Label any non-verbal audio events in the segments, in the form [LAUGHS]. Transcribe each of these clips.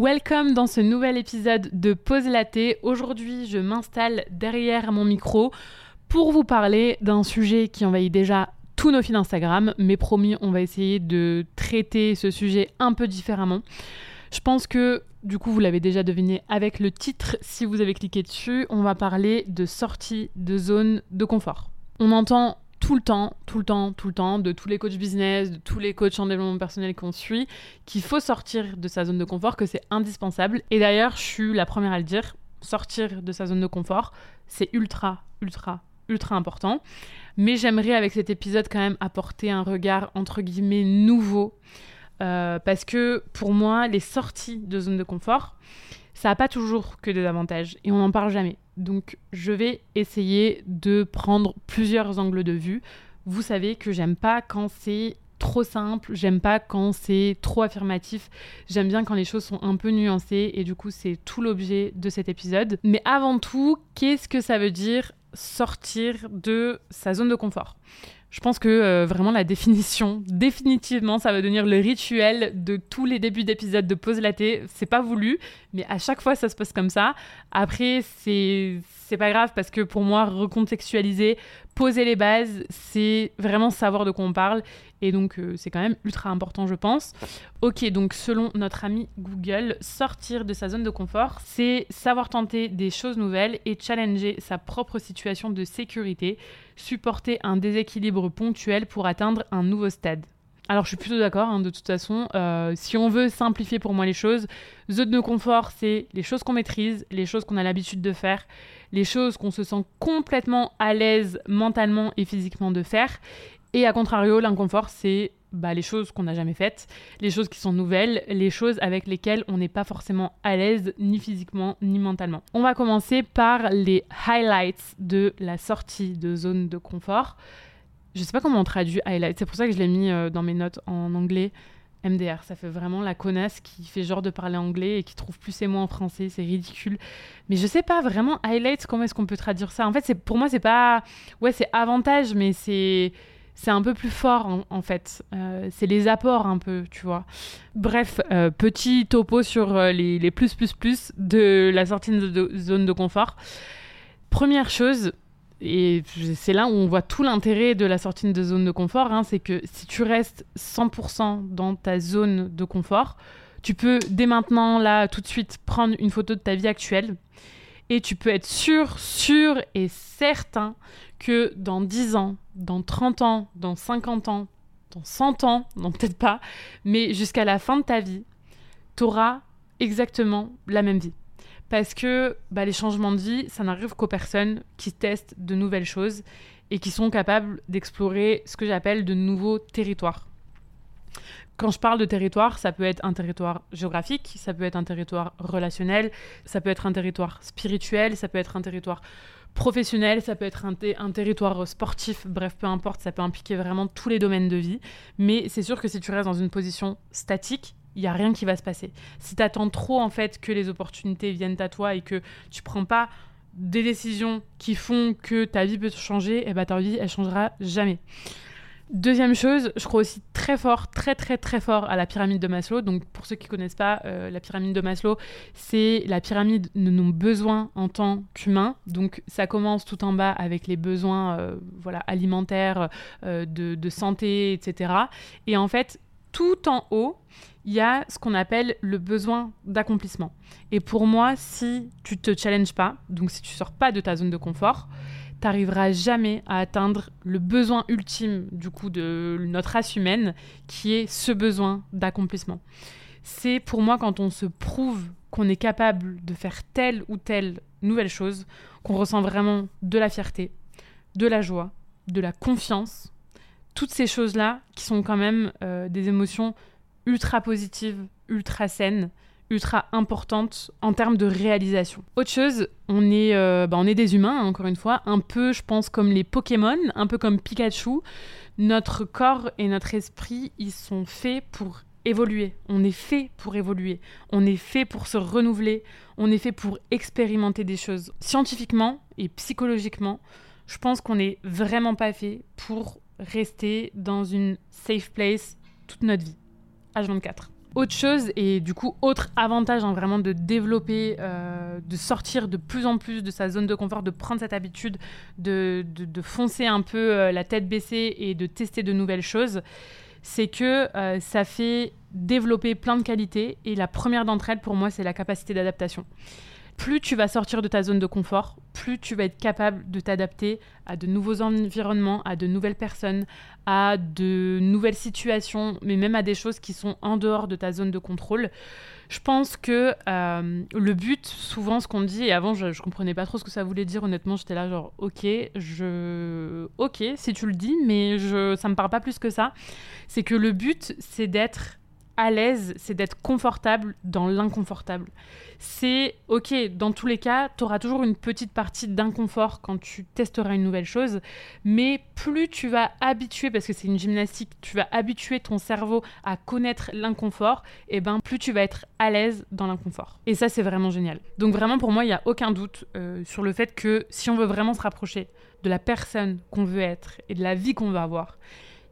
Welcome dans ce nouvel épisode de Pause Laté. Aujourd'hui, je m'installe derrière mon micro pour vous parler d'un sujet qui envahit déjà tous nos fils Instagram, mais promis, on va essayer de traiter ce sujet un peu différemment. Je pense que, du coup, vous l'avez déjà deviné avec le titre, si vous avez cliqué dessus, on va parler de sortie de zone de confort. On entend tout le temps, tout le temps, tout le temps, de tous les coachs business, de tous les coachs en développement personnel qu'on suit, qu'il faut sortir de sa zone de confort, que c'est indispensable. Et d'ailleurs, je suis la première à le dire, sortir de sa zone de confort, c'est ultra, ultra, ultra important. Mais j'aimerais avec cet épisode quand même apporter un regard entre guillemets nouveau. Euh, parce que pour moi, les sorties de zone de confort, ça n'a pas toujours que des avantages et on n'en parle jamais. Donc je vais essayer de prendre plusieurs angles de vue. Vous savez que j'aime pas quand c'est trop simple, j'aime pas quand c'est trop affirmatif, j'aime bien quand les choses sont un peu nuancées et du coup c'est tout l'objet de cet épisode. Mais avant tout, qu'est-ce que ça veut dire sortir de sa zone de confort? Je pense que euh, vraiment la définition, [LAUGHS] définitivement, ça va devenir le rituel de tous les débuts d'épisodes de Pause Laté. C'est pas voulu, mais à chaque fois ça se passe comme ça. Après, c'est c'est pas grave parce que pour moi, recontextualiser, poser les bases, c'est vraiment savoir de quoi on parle. Et donc, euh, c'est quand même ultra important, je pense. Ok, donc selon notre ami Google, sortir de sa zone de confort, c'est savoir tenter des choses nouvelles et challenger sa propre situation de sécurité, supporter un déséquilibre ponctuel pour atteindre un nouveau stade. Alors je suis plutôt d'accord, hein, de toute façon. Euh, si on veut simplifier pour moi les choses, zone de confort, c'est les choses qu'on maîtrise, les choses qu'on a l'habitude de faire, les choses qu'on se sent complètement à l'aise mentalement et physiquement de faire. Et à contrario, l'inconfort, c'est bah, les choses qu'on n'a jamais faites, les choses qui sont nouvelles, les choses avec lesquelles on n'est pas forcément à l'aise ni physiquement ni mentalement. On va commencer par les highlights de la sortie de zone de confort je sais pas comment on traduit highlight. C'est pour ça que je l'ai mis euh, dans mes notes en anglais. MDR, ça fait vraiment la connasse qui fait genre de parler anglais et qui trouve plus et moins en français, c'est ridicule. Mais je sais pas vraiment highlight, comment est-ce qu'on peut traduire ça? En fait, pour moi c'est pas ouais, c'est avantage mais c'est c'est un peu plus fort en, fait. Euh, c'est les apports un peu, tu vois. Bref, euh, petit topo sur les, les, plus plus plus de la sortie de zone de confort. Première chose, et c'est là où on voit tout l'intérêt de la sortie de zone de confort, hein, c'est que si tu restes 100% dans ta zone de confort, tu peux dès maintenant, là, tout de suite, prendre une photo de ta vie actuelle et tu peux être sûr, sûr et certain que dans 10 ans, dans 30 ans, dans 50 ans, dans 100 ans, non peut-être pas, mais jusqu'à la fin de ta vie, tu auras exactement la même vie parce que bah, les changements de vie, ça n'arrive qu'aux personnes qui testent de nouvelles choses et qui sont capables d'explorer ce que j'appelle de nouveaux territoires. Quand je parle de territoire, ça peut être un territoire géographique, ça peut être un territoire relationnel, ça peut être un territoire spirituel, ça peut être un territoire professionnel, ça peut être un, territoire sportif, bref, peu importe, ça peut impliquer vraiment tous les domaines de vie. Mais c'est sûr que si tu restes dans une position statique, il n'y a rien qui va se passer. Si tu attends trop en fait que les opportunités viennent à toi et que tu prends pas des décisions qui font que ta vie peut changer, et eh ben ta vie elle changera jamais. Deuxième chose, je crois aussi très fort, très très très fort à la pyramide de Maslow. Donc pour ceux qui connaissent pas, euh, la pyramide de Maslow, c'est la pyramide de nos besoins en tant qu'humains. Donc ça commence tout en bas avec les besoins euh, voilà, alimentaires, euh, de, de, santé, etc. Et en fait, tout en haut, il y a ce qu'on appelle le besoin d'accomplissement. Et pour moi, si tu te challenges pas, donc si tu sors pas de ta zone de confort, tu n'arriveras jamais à atteindre le besoin ultime du coup de notre race humaine, qui est ce besoin d'accomplissement. C'est pour moi quand on se prouve qu'on est capable de faire telle ou telle nouvelle chose, qu'on ressent vraiment de la fierté, de la joie, de la confiance, toutes ces choses-là qui sont quand même euh, des émotions ultra positive, ultra saine, ultra importante en termes de réalisation. Autre chose, on est, euh, bah, on est des humains, hein, encore une fois, un peu, je pense, comme les Pokémon, un peu comme Pikachu. Notre corps et notre esprit, ils sont faits pour évoluer. On est fait pour évoluer. On est fait pour se renouveler. On est fait pour expérimenter des choses. Scientifiquement et psychologiquement, je pense qu'on n'est vraiment pas fait pour rester dans une safe place toute notre vie. H24. Autre chose, et du coup, autre avantage hein, vraiment de développer, euh, de sortir de plus en plus de sa zone de confort, de prendre cette habitude de, de, foncer un peu euh, la tête baissée et de tester de nouvelles choses, c'est que euh, ça fait développer plein de qualités. Et la première d'entre elles, pour moi, c'est la capacité d'adaptation plus tu vas sortir de ta zone de confort, plus tu vas être capable de t'adapter à de nouveaux environnements, à de nouvelles personnes, à de nouvelles situations, mais même à des choses qui sont en dehors de ta zone de contrôle. Je pense que euh, le but, souvent, ce qu'on dit, et avant, je, ne comprenais pas trop ce que ça voulait dire, honnêtement, j'étais là, genre, ok, je. Ok, si tu le dis, mais je, ça me parle pas plus que ça. C'est que le but, c'est d'être à l'aise, c'est d'être confortable dans l'inconfortable. C'est ok, dans tous les cas, tu auras toujours une petite partie d'inconfort quand tu testeras une nouvelle chose, mais plus tu vas habituer, parce que c'est une gymnastique, tu vas habituer ton cerveau à connaître l'inconfort, et ben plus tu vas être à l'aise dans l'inconfort. Et ça, c'est vraiment génial. Donc vraiment, pour moi, il n'y a aucun doute euh, sur le fait que si on veut vraiment se rapprocher de la personne qu'on veut être et de la vie qu'on veut avoir,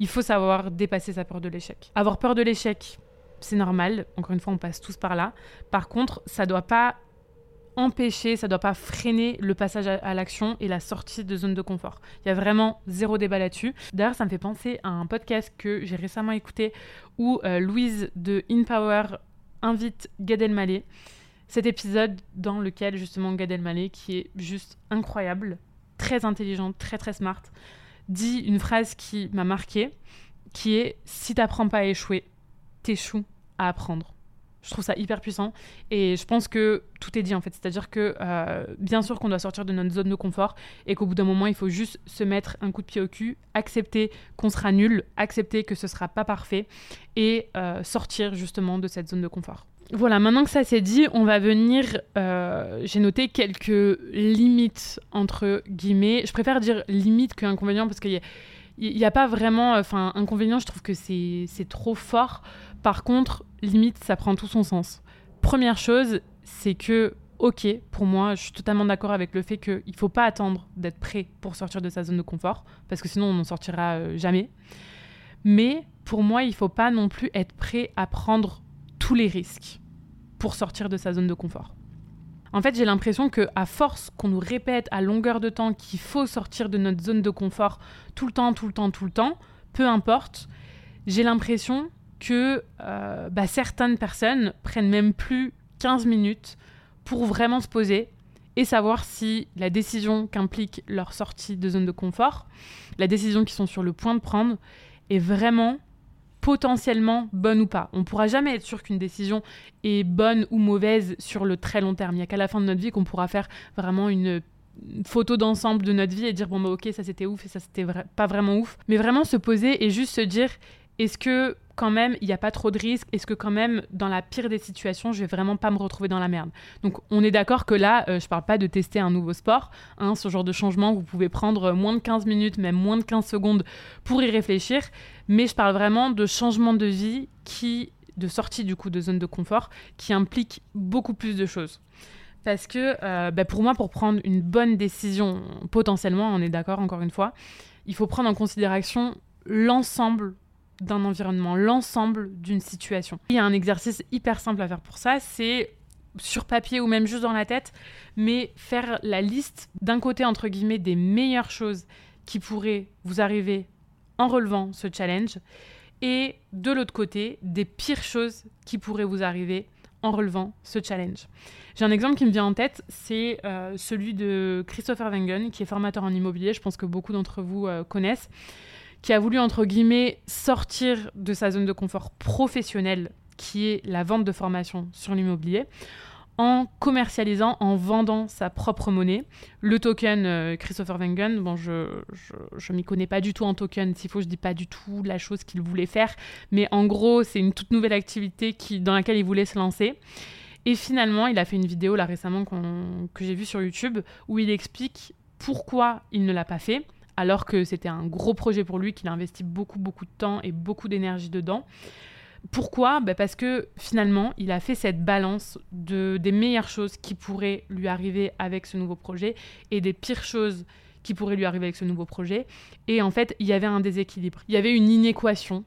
il faut savoir dépasser sa peur de l'échec. Avoir peur de l'échec, c'est normal. Encore une fois, on passe tous par là. Par contre, ça doit pas empêcher, ça doit pas freiner le passage à, l'action et la sortie de zone de confort. Il y a vraiment zéro débat là-dessus. D'ailleurs, ça me fait penser à un podcast que j'ai récemment écouté où euh, Louise de InPower invite Gad Elmaleh. Cet épisode dans lequel justement Gad Elmaleh, qui est juste incroyable, très intelligente, très très smart, dit une phrase qui m'a marqué, qui est si t'apprends pas à échouer, t'échoues à apprendre. Je trouve ça hyper puissant et je pense que tout est dit en fait. C'est-à-dire que euh, bien sûr qu'on doit sortir de notre zone de confort et qu'au bout d'un moment il faut juste se mettre un coup de pied au cul, accepter qu'on sera nul, accepter que ce sera pas parfait et euh, sortir justement de cette zone de confort. Voilà, maintenant que ça c'est dit, on va venir. Euh, j'ai noté quelques limites entre guillemets. Je préfère dire limite qu'inconvénient parce qu'il y a il n'y a pas vraiment enfin inconvénient je trouve que c'est trop fort par contre, limite, ça prend tout son sens. Première chose, c'est que, ok, pour moi, je suis totalement d'accord avec le fait qu'il ne faut pas attendre d'être prêt pour sortir de sa zone de confort, parce que sinon on n'en sortira euh, jamais. Mais pour moi, il ne faut pas non plus être prêt à prendre tous les risques pour sortir de sa zone de confort. En fait, j'ai l'impression que à force qu'on nous répète à longueur de temps qu'il faut sortir de notre zone de confort tout le temps, tout le temps, tout le temps, peu importe, j'ai l'impression que euh, bah, certaines personnes prennent même plus 15 minutes pour vraiment se poser et savoir si la décision qu'implique leur sortie de zone de confort, la décision qu'ils sont sur le point de prendre, est vraiment potentiellement bonne ou pas. On pourra jamais être sûr qu'une décision est bonne ou mauvaise sur le très long terme. Il n'y a qu'à la fin de notre vie qu'on pourra faire vraiment une photo d'ensemble de notre vie et dire bon bah ok ça c'était ouf et ça c'était pas vraiment ouf mais vraiment se poser et juste se dire est-ce que quand même, il n'y a pas trop de risques? Est-ce que quand même, dans la pire des situations, je vais vraiment pas me retrouver dans la merde? Donc, on est d'accord que là, euh, je parle pas de tester un nouveau sport. Hein, ce genre de changement, vous pouvez prendre moins de 15 minutes, même moins de 15 secondes pour y réfléchir. Mais je parle vraiment de changement de vie qui, de sortie du coup de zone de confort, qui implique beaucoup plus de choses. Parce que euh, bah, pour moi, pour prendre une bonne décision, potentiellement, on est d'accord encore une fois, il faut prendre en considération l'ensemble d'un environnement, l'ensemble d'une situation. Il y a un exercice hyper simple à faire pour ça, c'est sur papier ou même juste dans la tête, mais faire la liste d'un côté, entre guillemets, des meilleures choses qui pourraient vous arriver en relevant ce challenge, et de l'autre côté, des pires choses qui pourraient vous arriver en relevant ce challenge. J'ai un exemple qui me vient en tête, c'est euh, celui de Christopher Wengen, qui est formateur en immobilier, je pense que beaucoup d'entre vous euh, connaissent qui a voulu, entre guillemets, sortir de sa zone de confort professionnelle, qui est la vente de formation sur l'immobilier, en commercialisant, en vendant sa propre monnaie. Le token euh, Christopher Wengen, bon, je, je, m'y connais pas du tout en token, s'il faut, je dis pas du tout la chose qu'il voulait faire, mais en gros, c'est une toute nouvelle activité qui, dans laquelle il voulait se lancer. Et finalement, il a fait une vidéo là récemment que j'ai vue sur YouTube où il explique pourquoi il ne l'a pas fait alors que c'était un gros projet pour lui, qu'il a investi beaucoup, beaucoup de temps et beaucoup d'énergie dedans. Pourquoi bah, Parce que finalement, il a fait cette balance de, des meilleures choses qui pourraient lui arriver avec ce nouveau projet et des pires choses qui pourraient lui arriver avec ce nouveau projet. Et en fait, il y avait un déséquilibre, il y avait une inéquation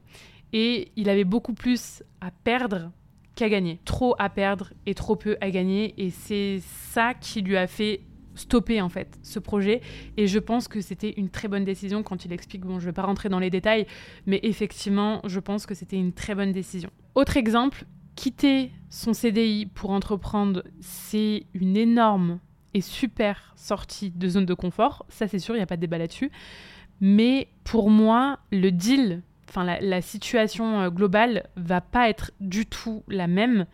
et il avait beaucoup plus à perdre qu'à gagner. Trop à perdre et trop peu à gagner. Et c'est ça qui lui a fait stopper en fait ce projet et je pense que c'était une très bonne décision quand il explique bon je vais pas rentrer dans les détails mais effectivement je pense que c'était une très bonne décision. Autre exemple, quitter son CDI pour entreprendre, c'est une énorme et super sortie de zone de confort, ça c'est sûr, il n'y a pas de débat là-dessus. Mais pour moi, le deal enfin la, situation euh, globale va pas être du tout la même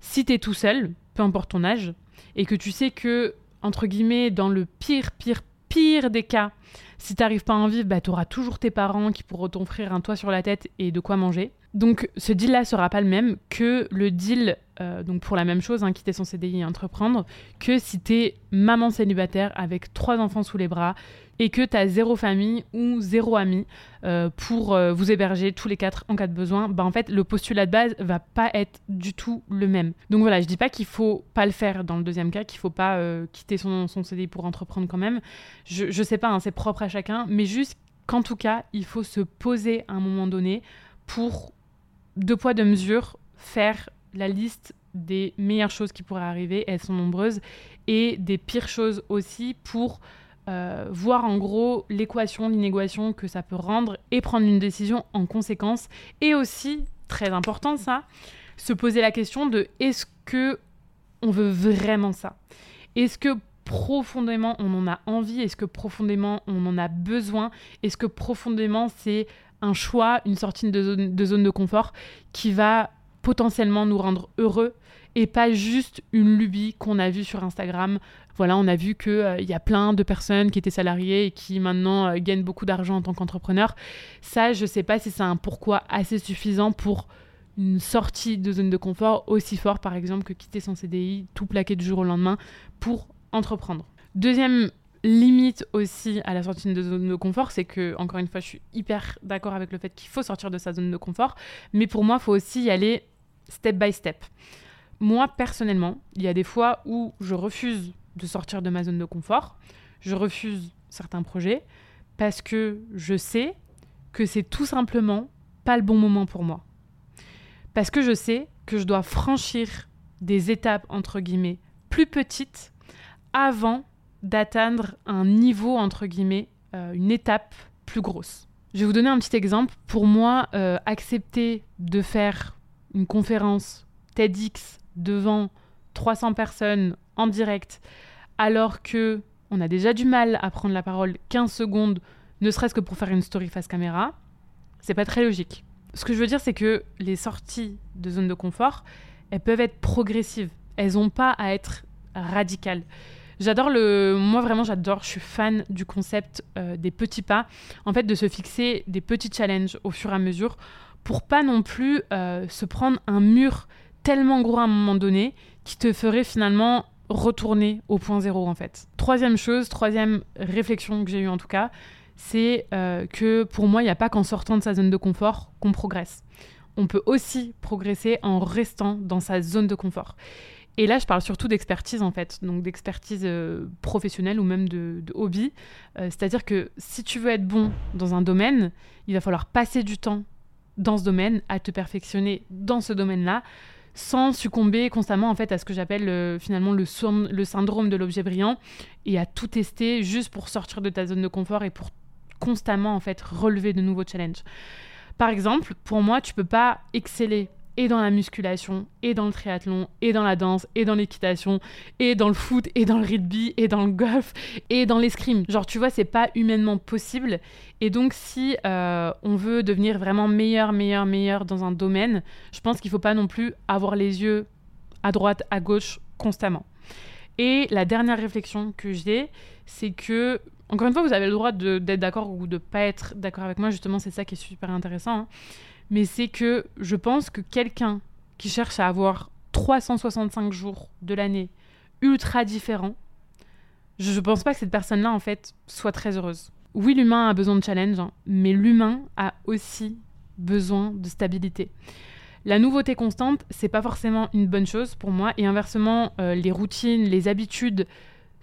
si tu es tout seul, peu importe ton âge, et que tu sais que, entre guillemets, dans le pire, pire, pire des cas, si t'arrives pas à en vivre, bah, tu auras toujours tes parents qui pourront t'offrir un toit sur la tête et de quoi manger. Donc ce deal-là sera pas le même que le deal, euh, donc pour la même chose, hein, quitter son CDI et entreprendre, que si t'es maman célibataire avec trois enfants sous les bras, et que tu as zéro famille ou zéro ami euh, pour euh, vous héberger tous les quatre en cas de besoin, bah en fait le postulat de base va pas être du tout le même. Donc voilà, je dis pas qu'il faut pas le faire dans le deuxième cas, qu'il faut pas euh, quitter son, son, CDI pour entreprendre quand même. Je, je sais pas, hein, c'est propre à chacun, mais juste qu'en tout cas, il faut se poser à un moment donné pour deux poids deux mesures faire la liste des meilleures choses qui pourraient arriver, elles sont nombreuses, et des pires choses aussi pour euh, voir en gros l'équation, l'inéquation que ça peut rendre et prendre une décision en conséquence. Et aussi, très important ça, se poser la question de est-ce que on veut vraiment ça? Est-ce que profondément on en a envie? Est-ce que profondément on en a besoin? Est-ce que profondément c'est un choix, une sortie de zone de confort qui va potentiellement nous rendre heureux et pas juste une lubie qu'on a vue sur Instagram. Voilà, on a vu qu'il euh, y a plein de personnes qui étaient salariées et qui maintenant euh, gagnent beaucoup d'argent en tant qu'entrepreneur. Ça, je sais pas si c'est un pourquoi assez suffisant pour une sortie de zone de confort aussi fort, par exemple, que quitter son CDI, tout plaquer du jour au lendemain pour entreprendre. Deuxième limite aussi à la sortie de zone de confort, c'est que, encore une fois, je suis hyper d'accord avec le fait qu'il faut sortir de sa zone de confort, mais pour moi, il faut aussi y aller step by step. Moi, personnellement, il y a des fois où je refuse de sortir de ma zone de confort, je refuse certains projets parce que je sais que c'est tout simplement pas le bon moment pour moi. Parce que je sais que je dois franchir des étapes, entre guillemets, plus petites avant d'atteindre un niveau, entre guillemets, euh, une étape plus grosse. Je vais vous donner un petit exemple. Pour moi, euh, accepter de faire une conférence TEDx devant 300 personnes en direct, alors que on a déjà du mal à prendre la parole 15 secondes, ne serait-ce que pour faire une story face caméra, c'est pas très logique. Ce que je veux dire, c'est que les sorties de zone de confort, elles peuvent être progressives. Elles n'ont pas à être radicales. J'adore le. Moi, vraiment, j'adore. Je suis fan du concept euh, des petits pas. En fait, de se fixer des petits challenges au fur et à mesure pour pas non plus euh, se prendre un mur tellement gros à un moment donné qui te ferait finalement retourner au point zéro en fait. Troisième chose, troisième réflexion que j'ai eue en tout cas, c'est euh, que pour moi, il n'y a pas qu'en sortant de sa zone de confort qu'on progresse. On peut aussi progresser en restant dans sa zone de confort. Et là, je parle surtout d'expertise en fait, donc d'expertise euh, professionnelle ou même de, hobby. C'est-à-dire que si tu veux être bon dans un domaine, il va falloir passer du temps dans ce domaine, à te perfectionner dans ce domaine-là, sans succomber constamment en fait à ce que j'appelle euh, finalement le, le syndrome de l'objet brillant et à tout tester juste pour sortir de ta zone de confort et pour constamment en fait relever de nouveaux challenges. Par exemple, pour moi, tu peux pas exceller et dans la musculation, et dans le triathlon, et dans la danse, et dans l'équitation, et dans le foot, et dans le rugby, et dans le golf, et dans l'escrime. Genre, tu vois, c'est pas humainement possible. Et donc, si euh, on veut devenir vraiment meilleur, meilleur, meilleur dans un domaine, je pense qu'il faut pas non plus avoir les yeux à droite, à gauche constamment. Et la dernière réflexion que j'ai, c'est que encore une fois, vous avez le droit d'être d'accord ou de pas être d'accord avec moi. Justement, c'est ça qui est super intéressant. Hein mais c'est que je pense que quelqu'un qui cherche à avoir 365 jours de l'année ultra différents, je ne pense pas que cette personne-là, en fait, soit très heureuse. Oui, l'humain a besoin de challenge, hein, mais l'humain a aussi besoin de stabilité. La nouveauté constante, c'est pas forcément une bonne chose pour moi, et inversement, euh, les routines, les habitudes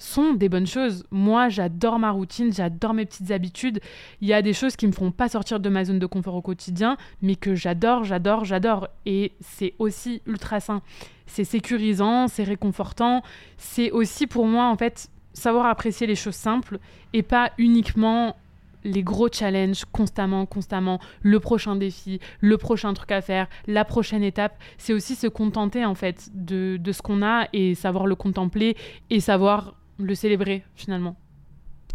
sont des bonnes choses. Moi, j'adore ma routine, j'adore mes petites habitudes. Il y a des choses qui me font pas sortir de ma zone de confort au quotidien, mais que j'adore, j'adore, j'adore. Et c'est aussi ultra sain. C'est sécurisant, c'est réconfortant. C'est aussi pour moi, en fait, savoir apprécier les choses simples et pas uniquement les gros challenges constamment, constamment, le prochain défi, le prochain truc à faire, la prochaine étape. C'est aussi se contenter en fait de, de ce qu'on a et savoir le contempler et savoir le célébrer finalement.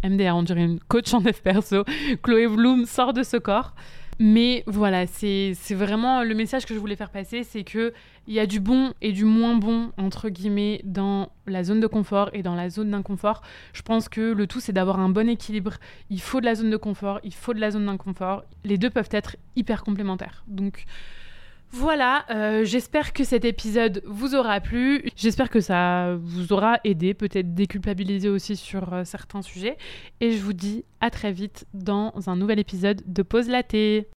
MDR, on dirait une coach en F perso. [LAUGHS] Chloé Bloom sort de ce corps. Mais voilà, c'est vraiment le message que je voulais faire passer, c'est que il y a du bon et du moins bon entre guillemets dans la zone de confort et dans la zone d'inconfort. Je pense que le tout c'est d'avoir un bon équilibre. Il faut de la zone de confort, il faut de la zone d'inconfort. Les deux peuvent être hyper complémentaires. Donc voilà, euh, j'espère que cet épisode vous aura plu. J'espère que ça vous aura aidé, peut-être déculpabilisé aussi sur euh, certains sujets. Et je vous dis à très vite dans un nouvel épisode de Pause Laté.